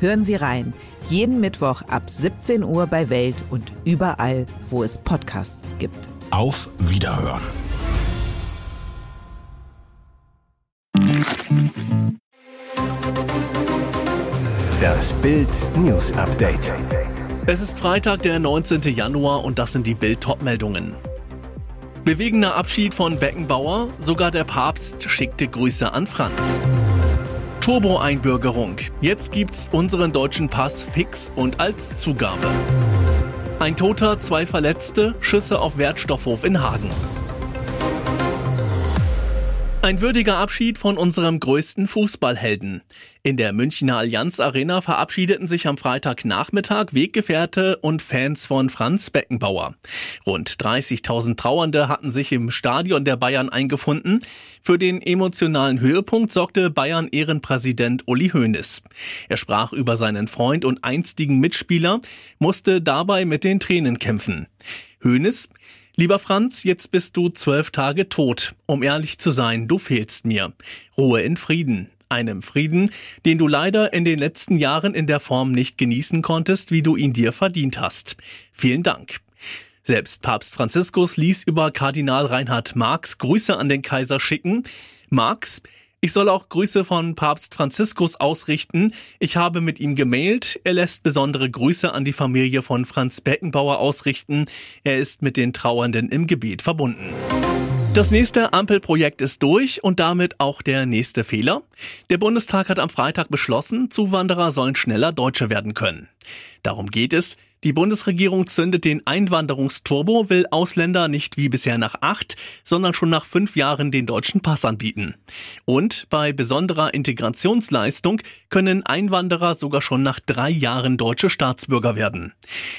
Hören Sie rein. Jeden Mittwoch ab 17 Uhr bei Welt und überall, wo es Podcasts gibt. Auf Wiederhören. Das Bild News Update. Es ist Freitag, der 19. Januar und das sind die Bild meldungen Bewegender Abschied von Beckenbauer, sogar der Papst schickte Grüße an Franz. Turbo-Einbürgerung. Jetzt gibt's unseren deutschen Pass fix und als Zugabe. Ein Toter, zwei Verletzte, Schüsse auf Wertstoffhof in Hagen. Ein würdiger Abschied von unserem größten Fußballhelden. In der Münchner Allianz Arena verabschiedeten sich am Freitagnachmittag Weggefährte und Fans von Franz Beckenbauer. Rund 30.000 Trauernde hatten sich im Stadion der Bayern eingefunden. Für den emotionalen Höhepunkt sorgte Bayern Ehrenpräsident Uli Hoeneß. Er sprach über seinen Freund und einstigen Mitspieler, musste dabei mit den Tränen kämpfen. Hoeneß, Lieber Franz, jetzt bist du zwölf Tage tot. Um ehrlich zu sein, du fehlst mir. Ruhe in Frieden. Einem Frieden, den du leider in den letzten Jahren in der Form nicht genießen konntest, wie du ihn dir verdient hast. Vielen Dank. Selbst Papst Franziskus ließ über Kardinal Reinhard Marx Grüße an den Kaiser schicken. Marx, ich soll auch Grüße von Papst Franziskus ausrichten. Ich habe mit ihm gemailt. Er lässt besondere Grüße an die Familie von Franz Beckenbauer ausrichten. Er ist mit den Trauernden im Gebet verbunden. Das nächste Ampelprojekt ist durch und damit auch der nächste Fehler. Der Bundestag hat am Freitag beschlossen, Zuwanderer sollen schneller Deutsche werden können. Darum geht es. Die Bundesregierung zündet den Einwanderungsturbo, will Ausländer nicht wie bisher nach acht, sondern schon nach fünf Jahren den deutschen Pass anbieten. Und bei besonderer Integrationsleistung können Einwanderer sogar schon nach drei Jahren deutsche Staatsbürger werden.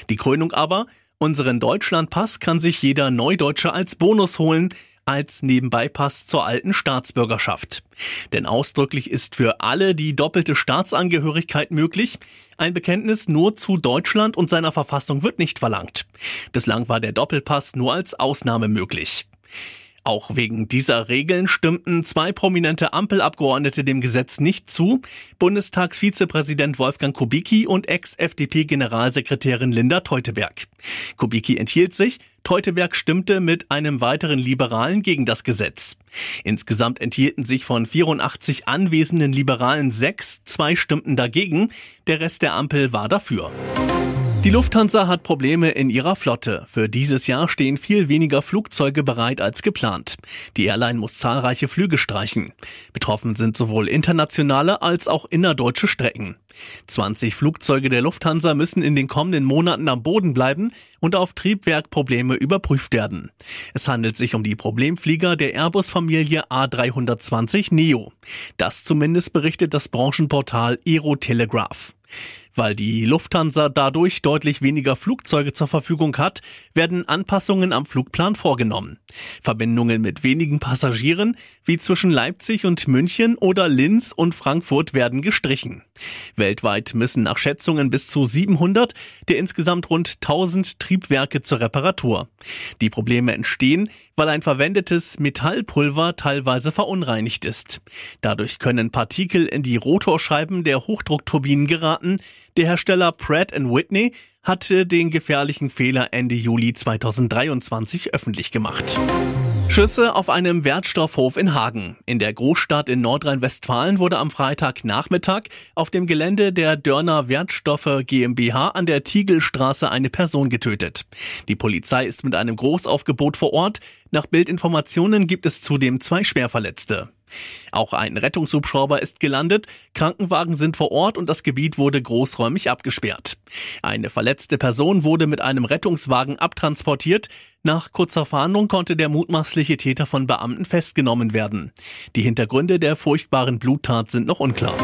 Die Krönung aber, unseren Deutschlandpass kann sich jeder Neudeutsche als Bonus holen, als Nebenbeipass zur alten Staatsbürgerschaft. Denn ausdrücklich ist für alle die doppelte Staatsangehörigkeit möglich. Ein Bekenntnis nur zu Deutschland und seiner Verfassung wird nicht verlangt. Bislang war der Doppelpass nur als Ausnahme möglich. Auch wegen dieser Regeln stimmten zwei prominente Ampelabgeordnete dem Gesetz nicht zu. Bundestagsvizepräsident Wolfgang Kubicki und Ex-FDP-Generalsekretärin Linda Teuteberg. Kubicki enthielt sich, Teuteberg stimmte mit einem weiteren Liberalen gegen das Gesetz. Insgesamt enthielten sich von 84 anwesenden Liberalen sechs, zwei stimmten dagegen, der Rest der Ampel war dafür. Die Lufthansa hat Probleme in ihrer Flotte. Für dieses Jahr stehen viel weniger Flugzeuge bereit als geplant. Die Airline muss zahlreiche Flüge streichen. Betroffen sind sowohl internationale als auch innerdeutsche Strecken. 20 Flugzeuge der Lufthansa müssen in den kommenden Monaten am Boden bleiben und auf Triebwerkprobleme überprüft werden. Es handelt sich um die Problemflieger der Airbus-Familie A320 Neo. Das zumindest berichtet das Branchenportal Aerotelegraph. Weil die Lufthansa dadurch deutlich weniger Flugzeuge zur Verfügung hat, werden Anpassungen am Flugplan vorgenommen. Verbindungen mit wenigen Passagieren, wie zwischen Leipzig und München oder Linz und Frankfurt, werden gestrichen. Weltweit müssen nach Schätzungen bis zu 700 der insgesamt rund 1000 Triebwerke zur Reparatur. Die Probleme entstehen, weil ein verwendetes Metallpulver teilweise verunreinigt ist. Dadurch können Partikel in die Rotorscheiben der Hochdruckturbinen geraten. Der Hersteller Pratt Whitney hatte den gefährlichen Fehler Ende Juli 2023 öffentlich gemacht. Schüsse auf einem Wertstoffhof in Hagen. In der Großstadt in Nordrhein-Westfalen wurde am Freitagnachmittag auf dem Gelände der Dörner Wertstoffe GmbH an der Tiegelstraße eine Person getötet. Die Polizei ist mit einem Großaufgebot vor Ort. Nach Bildinformationen gibt es zudem zwei Schwerverletzte. Auch ein Rettungshubschrauber ist gelandet, Krankenwagen sind vor Ort und das Gebiet wurde großräumig abgesperrt. Eine verletzte Person wurde mit einem Rettungswagen abtransportiert. Nach kurzer Fahndung konnte der mutmaßliche Täter von Beamten festgenommen werden. Die Hintergründe der furchtbaren Bluttat sind noch unklar.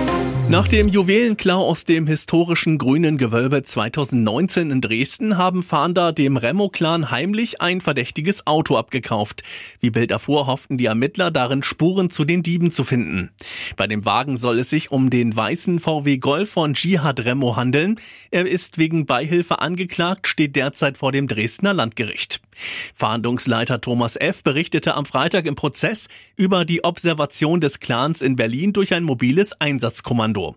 Nach dem Juwelenklau aus dem historischen Grünen Gewölbe 2019 in Dresden haben Fahnder dem Remo-Clan heimlich ein verdächtiges Auto abgekauft. Wie Bild erfuhr, hofften die Ermittler darin Spuren zu den Dieben zu finden. Bei dem Wagen soll es sich um den weißen VW Golf von Jihad Remo handeln. Er ist wegen Beihilfe angeklagt, steht derzeit vor dem Dresdner Landgericht. Fahndungsleiter Thomas F. berichtete am Freitag im Prozess über die Observation des Clans in Berlin durch ein mobiles Einsatzkommando.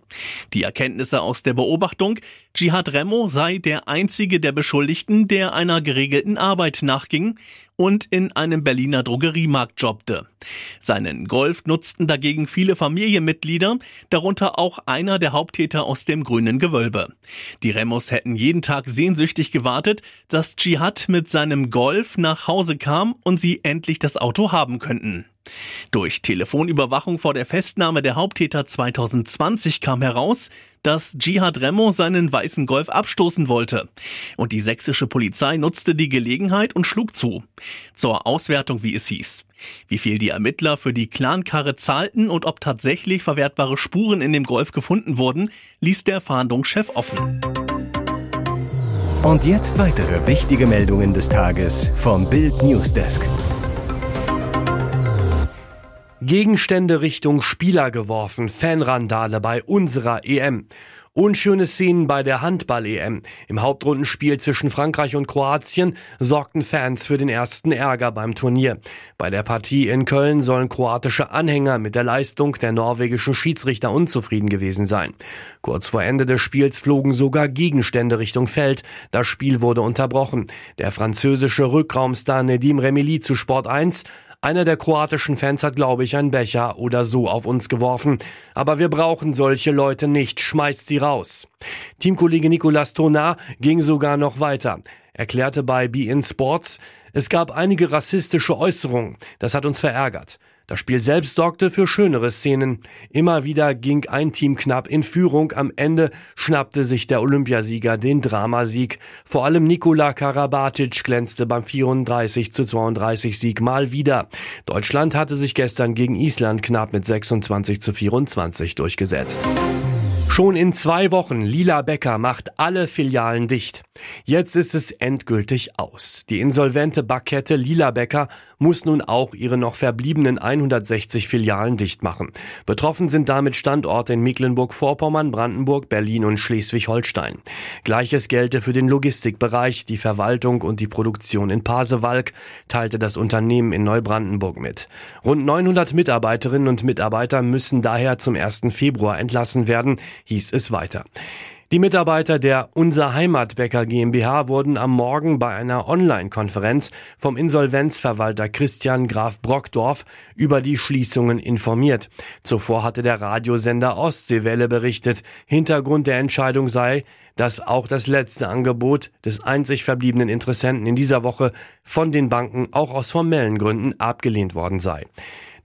Die Erkenntnisse aus der Beobachtung, Jihad Remo sei der einzige der Beschuldigten, der einer geregelten Arbeit nachging und in einem Berliner Drogeriemarkt jobbte. Seinen Golf nutzten dagegen viele Familienmitglieder, darunter auch einer der Haupttäter aus dem grünen Gewölbe. Die Remos hätten jeden Tag sehnsüchtig gewartet, dass Dschihad mit seinem Golf nach Hause kam und sie endlich das Auto haben könnten. Durch Telefonüberwachung vor der Festnahme der Haupttäter 2020 kam heraus, dass Jihad Remo seinen weißen Golf abstoßen wollte. Und die sächsische Polizei nutzte die Gelegenheit und schlug zu. Zur Auswertung, wie es hieß. Wie viel die Ermittler für die Clankarre zahlten und ob tatsächlich verwertbare Spuren in dem Golf gefunden wurden, ließ der Fahndungschef offen. Und jetzt weitere wichtige Meldungen des Tages vom Bild Newsdesk. Gegenstände Richtung Spieler geworfen, Fanrandale bei unserer EM. Unschöne Szenen bei der Handball-EM. Im Hauptrundenspiel zwischen Frankreich und Kroatien sorgten Fans für den ersten Ärger beim Turnier. Bei der Partie in Köln sollen kroatische Anhänger mit der Leistung der norwegischen Schiedsrichter unzufrieden gewesen sein. Kurz vor Ende des Spiels flogen sogar Gegenstände Richtung Feld. Das Spiel wurde unterbrochen. Der französische Rückraumstar Nedim Remili zu Sport 1 einer der kroatischen Fans hat, glaube ich, einen Becher oder so auf uns geworfen. Aber wir brauchen solche Leute nicht. Schmeißt sie raus. Teamkollege Nicolas Tonar ging sogar noch weiter erklärte bei Be In Sports, es gab einige rassistische Äußerungen. Das hat uns verärgert. Das Spiel selbst sorgte für schönere Szenen. Immer wieder ging ein Team knapp in Führung. Am Ende schnappte sich der Olympiasieger den Dramasieg. Vor allem Nikola Karabatic glänzte beim 34 zu 32 Sieg mal wieder. Deutschland hatte sich gestern gegen Island knapp mit 26 zu 24 durchgesetzt. Schon in zwei Wochen Lila Becker macht alle Filialen dicht. Jetzt ist es endgültig aus. Die insolvente Backkette Lila Becker muss nun auch ihre noch verbliebenen 160 Filialen dicht machen. Betroffen sind damit Standorte in Mecklenburg-Vorpommern, Brandenburg, Berlin und Schleswig-Holstein. Gleiches gelte für den Logistikbereich, die Verwaltung und die Produktion in Pasewalk, teilte das Unternehmen in Neubrandenburg mit. Rund 900 Mitarbeiterinnen und Mitarbeiter müssen daher zum 1. Februar entlassen werden hieß es weiter. Die Mitarbeiter der Unser Heimatbäcker GmbH wurden am Morgen bei einer Online-Konferenz vom Insolvenzverwalter Christian Graf Brockdorf über die Schließungen informiert. Zuvor hatte der Radiosender Ostseewelle berichtet, Hintergrund der Entscheidung sei, dass auch das letzte Angebot des einzig verbliebenen Interessenten in dieser Woche von den Banken auch aus formellen Gründen abgelehnt worden sei.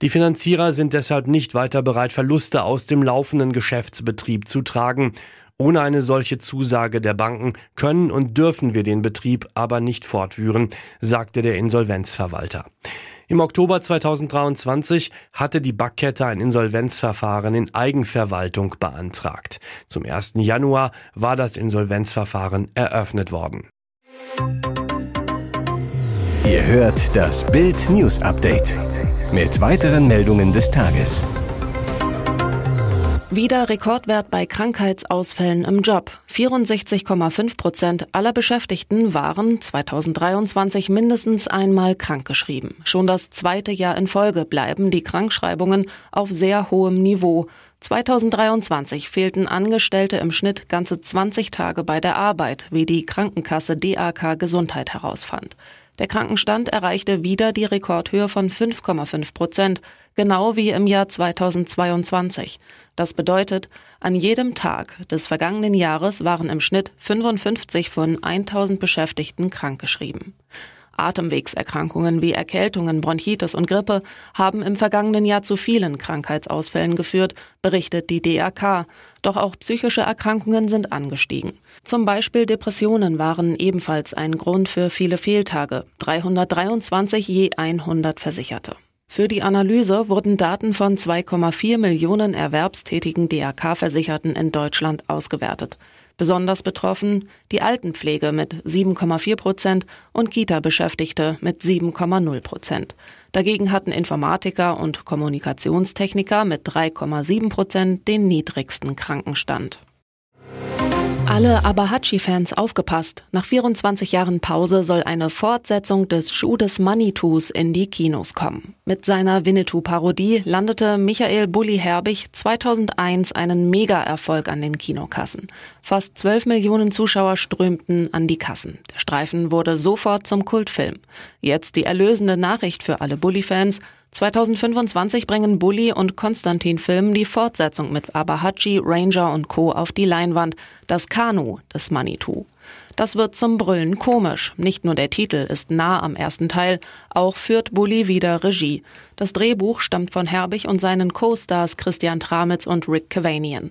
Die Finanzierer sind deshalb nicht weiter bereit, Verluste aus dem laufenden Geschäftsbetrieb zu tragen. Ohne eine solche Zusage der Banken können und dürfen wir den Betrieb aber nicht fortführen, sagte der Insolvenzverwalter. Im Oktober 2023 hatte die Backkette ein Insolvenzverfahren in Eigenverwaltung beantragt. Zum 1. Januar war das Insolvenzverfahren eröffnet worden. Ihr hört das Bild News Update mit weiteren Meldungen des Tages. Wieder Rekordwert bei Krankheitsausfällen im Job. 64,5 Prozent aller Beschäftigten waren 2023 mindestens einmal krankgeschrieben. Schon das zweite Jahr in Folge bleiben die Krankschreibungen auf sehr hohem Niveau. 2023 fehlten Angestellte im Schnitt ganze 20 Tage bei der Arbeit, wie die Krankenkasse DAK Gesundheit herausfand. Der Krankenstand erreichte wieder die Rekordhöhe von 5,5 Prozent, genau wie im Jahr 2022. Das bedeutet, an jedem Tag des vergangenen Jahres waren im Schnitt 55 von 1000 Beschäftigten krankgeschrieben. Atemwegserkrankungen wie Erkältungen, Bronchitis und Grippe haben im vergangenen Jahr zu vielen Krankheitsausfällen geführt, berichtet die DRK. Doch auch psychische Erkrankungen sind angestiegen. Zum Beispiel Depressionen waren ebenfalls ein Grund für viele Fehltage. 323 je 100 Versicherte. Für die Analyse wurden Daten von 2,4 Millionen erwerbstätigen DRK-Versicherten in Deutschland ausgewertet. Besonders betroffen die Altenpflege mit 7,4 Prozent und Kita-Beschäftigte mit 7,0 Prozent. Dagegen hatten Informatiker und Kommunikationstechniker mit 3,7 Prozent den niedrigsten Krankenstand. Alle Abahachi-Fans aufgepasst. Nach 24 Jahren Pause soll eine Fortsetzung des Schuh des Manitus in die Kinos kommen. Mit seiner Winnetou-Parodie landete Michael Bulli Herbig 2001 einen Mega-Erfolg an den Kinokassen. Fast 12 Millionen Zuschauer strömten an die Kassen. Der Streifen wurde sofort zum Kultfilm. Jetzt die erlösende Nachricht für alle Bulli-Fans. 2025 bringen Bully und Konstantin Film die Fortsetzung mit Abahachi, Ranger und Co. auf die Leinwand, das Kanu des Manitou. Das wird zum Brüllen komisch. Nicht nur der Titel ist nah am ersten Teil, auch führt Bully wieder Regie. Das Drehbuch stammt von Herbig und seinen Co-Stars Christian Tramitz und Rick Cavanian.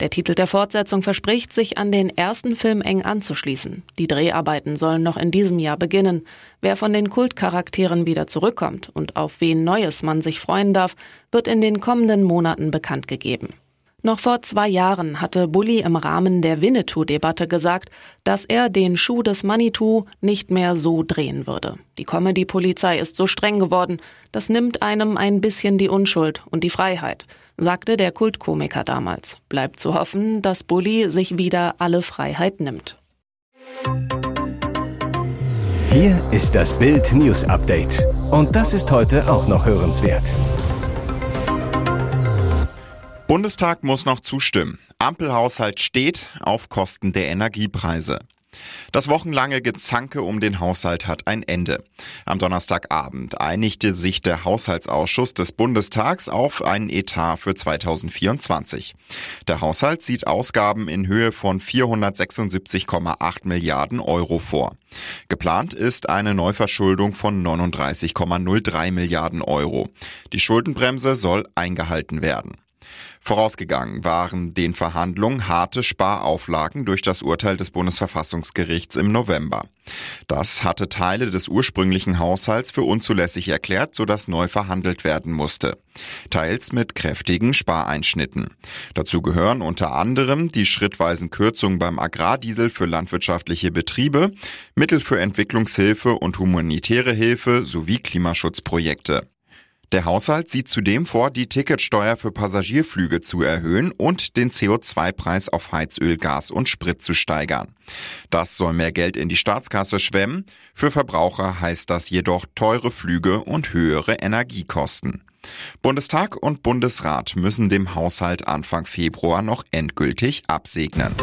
Der Titel der Fortsetzung verspricht, sich an den ersten Film eng anzuschließen. Die Dreharbeiten sollen noch in diesem Jahr beginnen. Wer von den Kultcharakteren wieder zurückkommt und auf wen Neues man sich freuen darf, wird in den kommenden Monaten bekannt gegeben. Noch vor zwei Jahren hatte Bully im Rahmen der Winnetou-Debatte gesagt, dass er den Schuh des Manitou nicht mehr so drehen würde. Die Comedy-Polizei ist so streng geworden, das nimmt einem ein bisschen die Unschuld und die Freiheit, sagte der Kultkomiker damals. Bleibt zu hoffen, dass Bully sich wieder alle Freiheit nimmt. Hier ist das Bild News Update. Und das ist heute auch noch hörenswert. Bundestag muss noch zustimmen. Ampelhaushalt steht auf Kosten der Energiepreise. Das wochenlange Gezanke um den Haushalt hat ein Ende. Am Donnerstagabend einigte sich der Haushaltsausschuss des Bundestags auf einen Etat für 2024. Der Haushalt sieht Ausgaben in Höhe von 476,8 Milliarden Euro vor. Geplant ist eine Neuverschuldung von 39,03 Milliarden Euro. Die Schuldenbremse soll eingehalten werden. Vorausgegangen waren den Verhandlungen harte Sparauflagen durch das Urteil des Bundesverfassungsgerichts im November. Das hatte Teile des ursprünglichen Haushalts für unzulässig erklärt, sodass neu verhandelt werden musste. Teils mit kräftigen Spareinschnitten. Dazu gehören unter anderem die schrittweisen Kürzungen beim Agrardiesel für landwirtschaftliche Betriebe, Mittel für Entwicklungshilfe und humanitäre Hilfe sowie Klimaschutzprojekte. Der Haushalt sieht zudem vor, die Ticketsteuer für Passagierflüge zu erhöhen und den CO2-Preis auf Heizöl, Gas und Sprit zu steigern. Das soll mehr Geld in die Staatskasse schwemmen. Für Verbraucher heißt das jedoch teure Flüge und höhere Energiekosten. Bundestag und Bundesrat müssen dem Haushalt Anfang Februar noch endgültig absegnen.